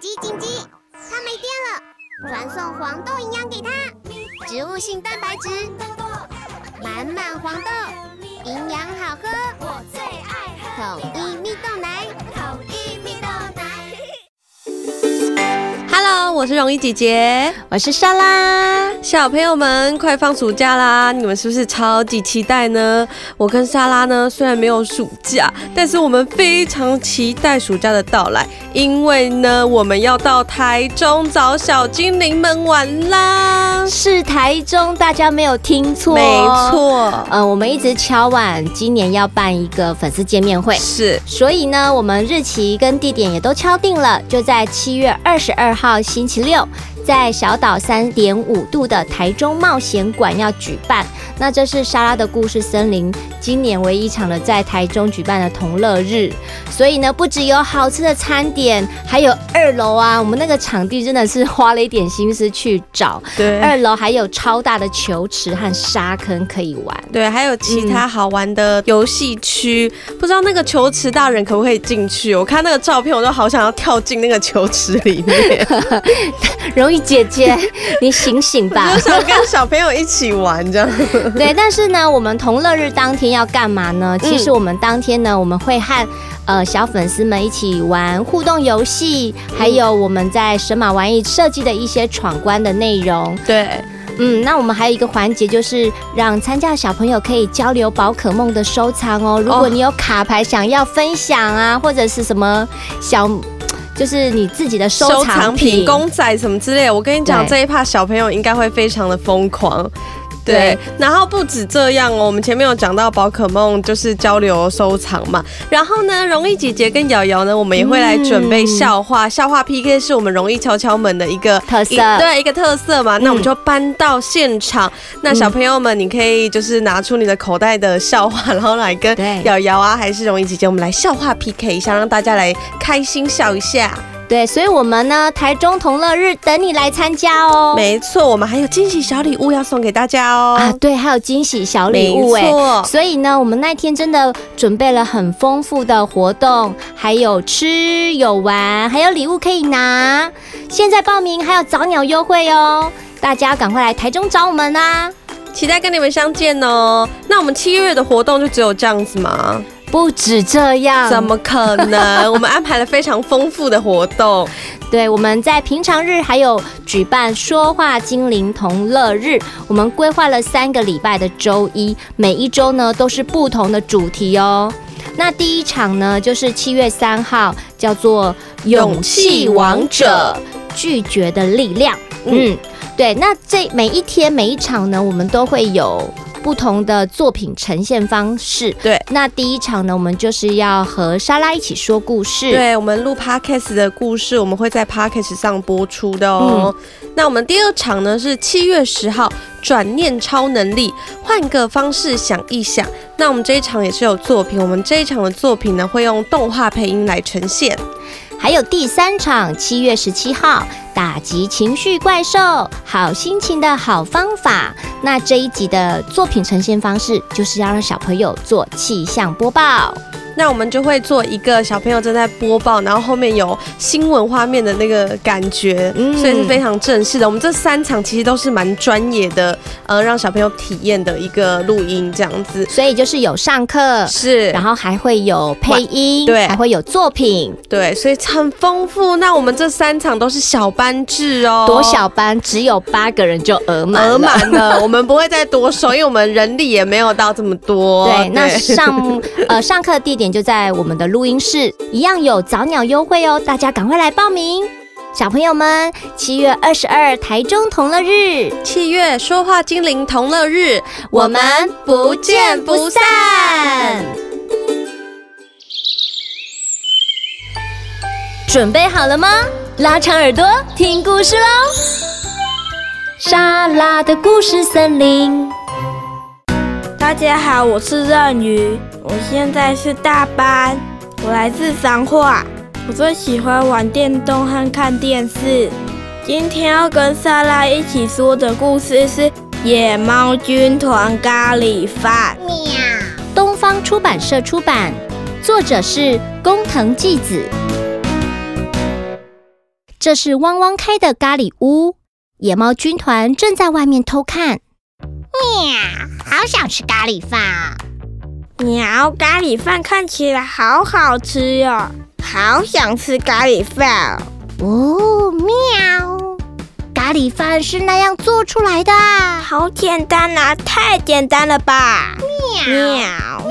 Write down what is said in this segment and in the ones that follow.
紧急紧急！它没电了，传送黄豆营养给它，植物性蛋白质，满满黄豆，营养好喝，我最爱喝统一蜜豆奶，我是容易姐姐，我是莎拉。小朋友们，快放暑假啦！你们是不是超级期待呢？我跟莎拉呢，虽然没有暑假，但是我们非常期待暑假的到来，因为呢，我们要到台中找小精灵们玩啦！是台中，大家没有听错，没错。呃，我们一直敲碗，今年要办一个粉丝见面会，是。所以呢，我们日期跟地点也都敲定了，就在七月二十二号星星期六。在小岛三点五度的台中冒险馆要举办，那这是莎拉的故事森林今年唯一一场的在台中举办的同乐日，所以呢，不只有好吃的餐点，还有二楼啊，我们那个场地真的是花了一点心思去找。对，二楼还有超大的球池和沙坑可以玩。对，还有其他好玩的游戏区，不知道那个球池大人可不可以进去？我看那个照片，我都好想要跳进那个球池里面，容易。姐姐，你醒醒吧！我就想跟小朋友一起玩这样。对，但是呢，我们同乐日当天要干嘛呢？其实我们当天呢，我们会和呃小粉丝们一起玩互动游戏，还有我们在神马玩意设计的一些闯关的内容。对，嗯，那我们还有一个环节，就是让参加的小朋友可以交流宝可梦的收藏哦。如果你有卡牌想要分享啊，或者是什么小。就是你自己的收藏品、公仔什么之类的，我跟你讲，这一趴小朋友应该会非常的疯狂。对，然后不止这样哦，我们前面有讲到宝可梦就是交流收藏嘛，然后呢，容易姐姐跟瑶瑶呢，我们也会来准备笑话，嗯、笑话 PK 是我们容易敲敲门的一个特色，对，一个特色嘛，那我们就搬到现场，嗯、那小朋友们，你可以就是拿出你的口袋的笑话，然后来跟瑶瑶啊，还是容易姐姐，我们来笑话 PK 一下，让大家来开心笑一下。对，所以我们呢，台中同乐日等你来参加哦。没错，我们还有惊喜小礼物要送给大家哦。啊，对，还有惊喜小礼物哎。没错。所以呢，我们那天真的准备了很丰富的活动，还有吃有玩，还有礼物可以拿。现在报名还有早鸟优惠哦，大家赶快来台中找我们啦！期待跟你们相见哦。那我们七月的活动就只有这样子吗？不止这样，怎么可能？我们安排了非常丰富的活动。对，我们在平常日还有举办说话精灵同乐日。我们规划了三个礼拜的周一，每一周呢都是不同的主题哦。那第一场呢就是七月三号，叫做“勇气王者，拒绝的力量”。嗯，对。那这每一天每一场呢，我们都会有。不同的作品呈现方式，对。那第一场呢，我们就是要和莎拉一起说故事。对，我们录 Podcast 的故事，我们会在 Podcast 上播出的哦。嗯、那我们第二场呢是七月十号，转念超能力，换个方式想一想。那我们这一场也是有作品，我们这一场的作品呢会用动画配音来呈现。还有第三场，七月十七号，打击情绪怪兽，好心情的好方法。那这一集的作品呈现方式，就是要让小朋友做气象播报。那我们就会做一个小朋友正在播报，然后后面有新闻画面的那个感觉，嗯，所以是非常正式的。我们这三场其实都是蛮专业的，呃，让小朋友体验的一个录音这样子。所以就是有上课，是，然后还会有配音，对，还会有作品，对，所以很丰富。那我们这三场都是小班制哦，多小班，只有八个人就额满，额满了。我们不会再多收，因为我们人力也没有到这么多。对，对那上呃上课地点。就在我们的录音室，一样有早鸟优惠哦，大家赶快来报名！小朋友们，七月二十二台中同乐日，七月说话精灵同乐日，我们不见不散。准备好了吗？拉长耳朵听故事喽！莎拉的故事森林。大家好，我是任瑜，我现在是大班，我来自彰化，我最喜欢玩电动和看电视。今天要跟莎拉一起说的故事是《野猫军团咖喱饭》。喵。东方出版社出版，作者是工藤纪子。这是汪汪开的咖喱屋，野猫军团正在外面偷看。喵，好想吃咖喱饭。喵，咖喱饭看起来好好吃哟，好想吃咖喱饭。哦，喵，咖喱饭是那样做出来的？好简单啊，太简单了吧？喵喵。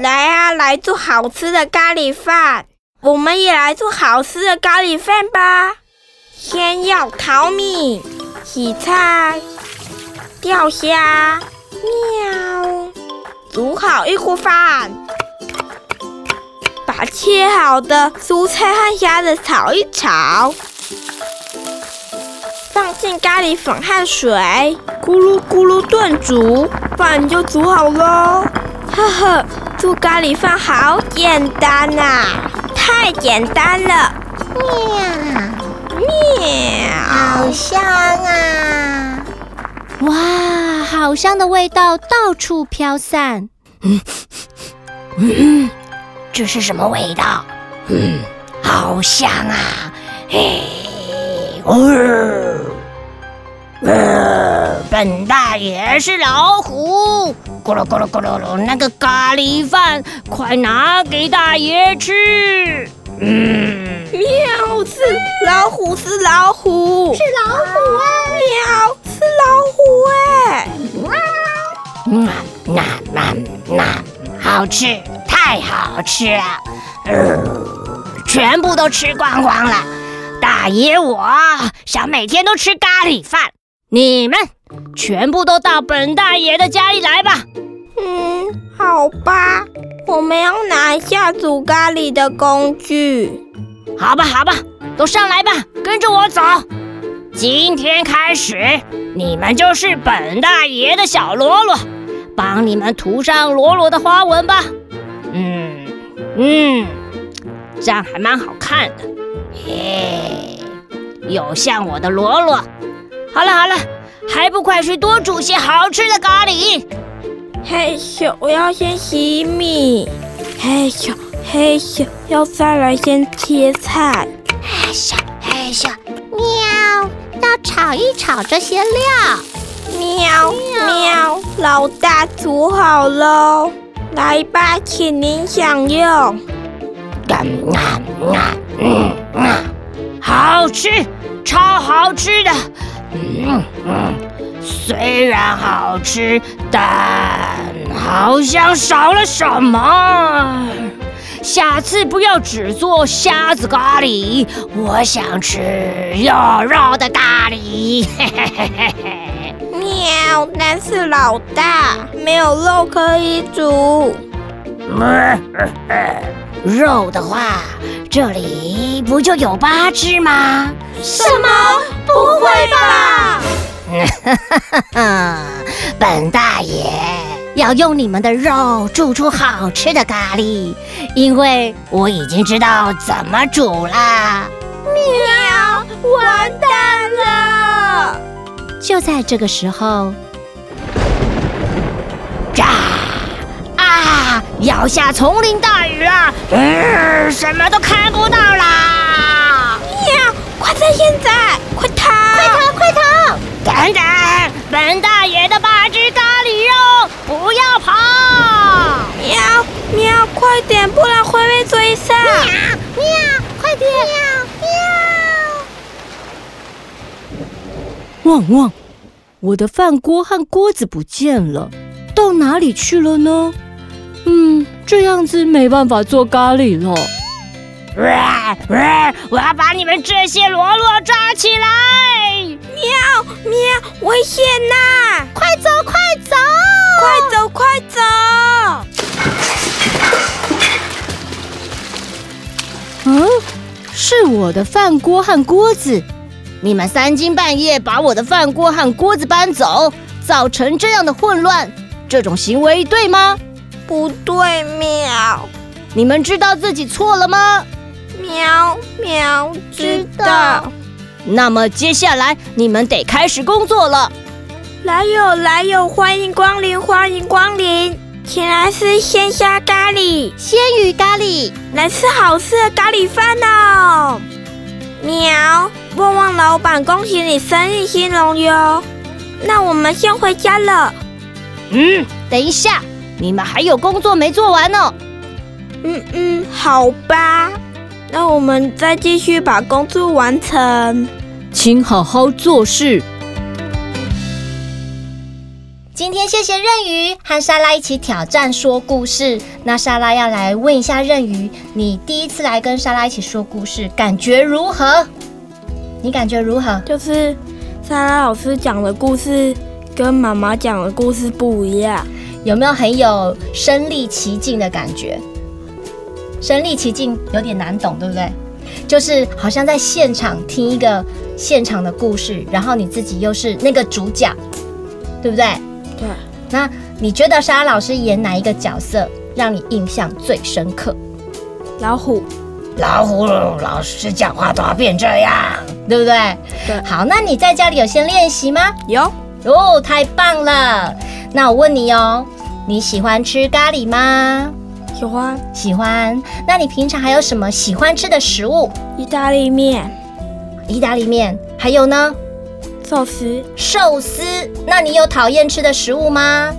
来啊，来做好吃的咖喱饭！我们也来做好吃的咖喱饭吧。先要淘米、洗菜、钓虾，喵，煮好一锅饭，把切好的蔬菜和虾子炒一炒，放进咖喱粉和水，咕噜咕噜炖煮，饭就煮好喽。呵呵。做咖喱饭好简单呐、太简单了！喵喵，好香啊！哇，好香的味道到处飘散。嗯嗯，这是什么味道？嗯，好香啊！嘿，哦。呃，本大爷是老虎，咕噜咕噜咕噜噜，那个咖喱饭快拿给大爷吃。嗯，喵，是老虎，是老虎，是老虎啊！喵，是老虎哎！嗯，那那那好吃，太好吃了，呃，全部都吃光光了。大爷，我想每天都吃咖喱饭。你们全部都到本大爷的家里来吧。嗯，好吧，我们要拿下煮咖喱的工具。好吧，好吧，都上来吧，跟着我走。今天开始，你们就是本大爷的小喽啰，帮你们涂上喽啰的花纹吧。嗯嗯，这样还蛮好看的。嘿，有像我的喽啰。好了好了，还不快去多煮些好吃的咖喱！嘿咻，我要先洗米。嘿咻嘿咻，要再来先切菜。嘿咻嘿咻，喵，要炒一炒这些料。喵喵，老大煮好喽，来吧，请您享用。啊啊嗯啊，好吃，超好吃的。嗯嗯，虽然好吃，但好像少了什么。下次不要只做虾子咖喱，我想吃有肉的咖喱。嘿嘿嘿嘿嘿。喵，但是老大没有肉可以煮。肉的话，这里不就有八只吗？什么？不会吧！本大爷要用你们的肉煮出好吃的咖喱，因为我已经知道怎么煮啦。喵！完蛋了！就在这个时候，炸！啊！要下丛林大雨了，嗯，什么都看不到啦！喵！快趁现在，快逃！快逃！快逃！等等，本大爷的八只咖喱肉，不要跑！喵喵，快点，不然会被追上！喵喵，快点！喵喵！汪汪！我的饭锅和锅子不见了，到哪里去了呢？嗯，这样子没办法做咖喱了。哇哇！我要把你们这些罗罗抓起来！喵喵，危险呐！快走快走！快走快走！嗯，是我的饭锅和锅子，你们三更半夜把我的饭锅和锅子搬走，造成这样的混乱，这种行为对吗？不对，喵！你们知道自己错了吗？喵喵，知道。那么接下来你们得开始工作了。来哟来哟，欢迎光临欢迎光临，请来吃鲜虾咖喱、鲜鱼咖喱，来吃好吃的咖喱饭哦！喵，旺旺老板，恭喜你生意兴隆哟！那我们先回家了。嗯，等一下，你们还有工作没做完呢。嗯嗯，好吧，那我们再继续把工作完成，请好好做事。今天谢谢任鱼和莎拉一起挑战说故事。那莎拉要来问一下任鱼，你第一次来跟莎拉一起说故事，感觉如何？你感觉如何？就是莎拉老师讲的故事跟妈妈讲的故事不一样，有没有很有身临其境的感觉？身临其境有点难懂，对不对？就是好像在现场听一个现场的故事，然后你自己又是那个主角，对不对？对，那你觉得莎拉老师演哪一个角色让你印象最深刻？老虎，老虎老师讲话都要变这样，对不对？对。好，那你在家里有先练习吗？有。哦，太棒了！那我问你哦，你喜欢吃咖喱吗？喜欢。喜欢。那你平常还有什么喜欢吃的食物？意大利面。意大利面。还有呢？寿司，寿司。那你有讨厌吃的食物吗？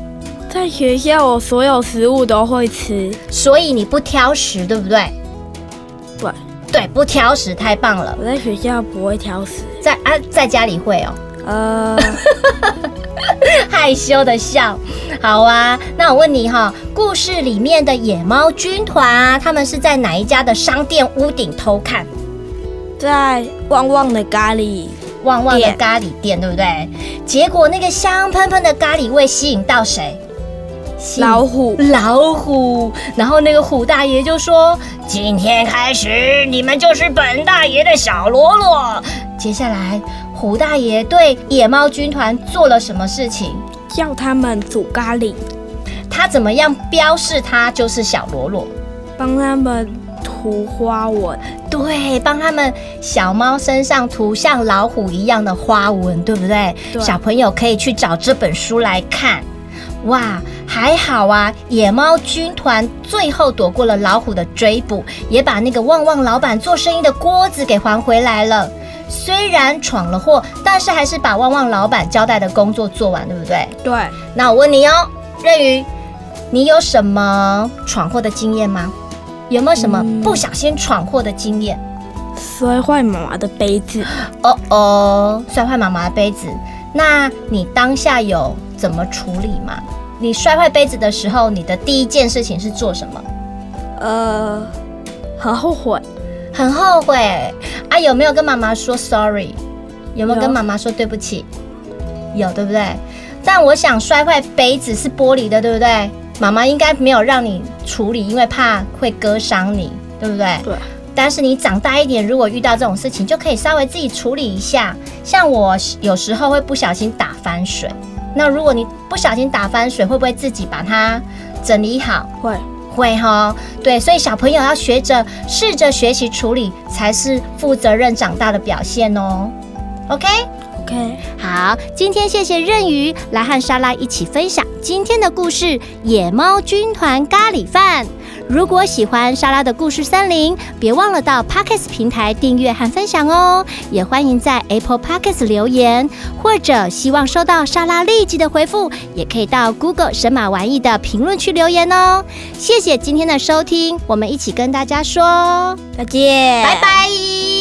在学校，我所有食物都会吃，所以你不挑食，对不对？对，对，不挑食，太棒了。我在学校不会挑食，在啊，在家里会哦。呃，害羞的笑。好啊，那我问你哈，故事里面的野猫军团啊，他们是在哪一家的商店屋顶偷看？在旺旺的咖喱。旺旺的咖喱店，对不对？结果那个香喷喷的咖喱味吸引到谁？老虎，老虎。然后那个虎大爷就说：“今天开始，你们就是本大爷的小喽啰。”接下来，虎大爷对野猫军团做了什么事情？叫他们煮咖喱。他怎么样标示他就是小喽啰？帮他们。涂花纹，对，帮他们小猫身上涂像老虎一样的花纹，对不对？对。小朋友可以去找这本书来看。哇，还好啊！野猫军团最后躲过了老虎的追捕，也把那个旺旺老板做生意的锅子给还回来了。虽然闯了祸，但是还是把旺旺老板交代的工作做完，对不对？对。那我问你哦，任宇，你有什么闯祸的经验吗？有没有什么不小心闯祸的经验？摔坏妈妈的杯子。哦哦，摔坏妈妈的杯子。那你当下有怎么处理吗？你摔坏杯子的时候，你的第一件事情是做什么？呃，很后悔，很后悔啊！有没有跟妈妈说 sorry？有没有跟妈妈说对不起？有，有对不对？但我想摔坏杯子是玻璃的，对不对？妈妈应该没有让你处理，因为怕会割伤你，对不对？对。但是你长大一点，如果遇到这种事情，就可以稍微自己处理一下。像我有时候会不小心打翻水，那如果你不小心打翻水，会不会自己把它整理好？会，会哈。对，所以小朋友要学着试着学习处理，才是负责任长大的表现哦。OK。OK，好，今天谢谢任鱼来和莎拉一起分享今天的故事《野猫军团咖喱饭》。如果喜欢莎拉的故事森林，别忘了到 Podcast 平台订阅和分享哦。也欢迎在 Apple Podcast 留言，或者希望收到莎拉立即的回复，也可以到 Google 神马玩意的评论区留言哦。谢谢今天的收听，我们一起跟大家说再见，拜拜。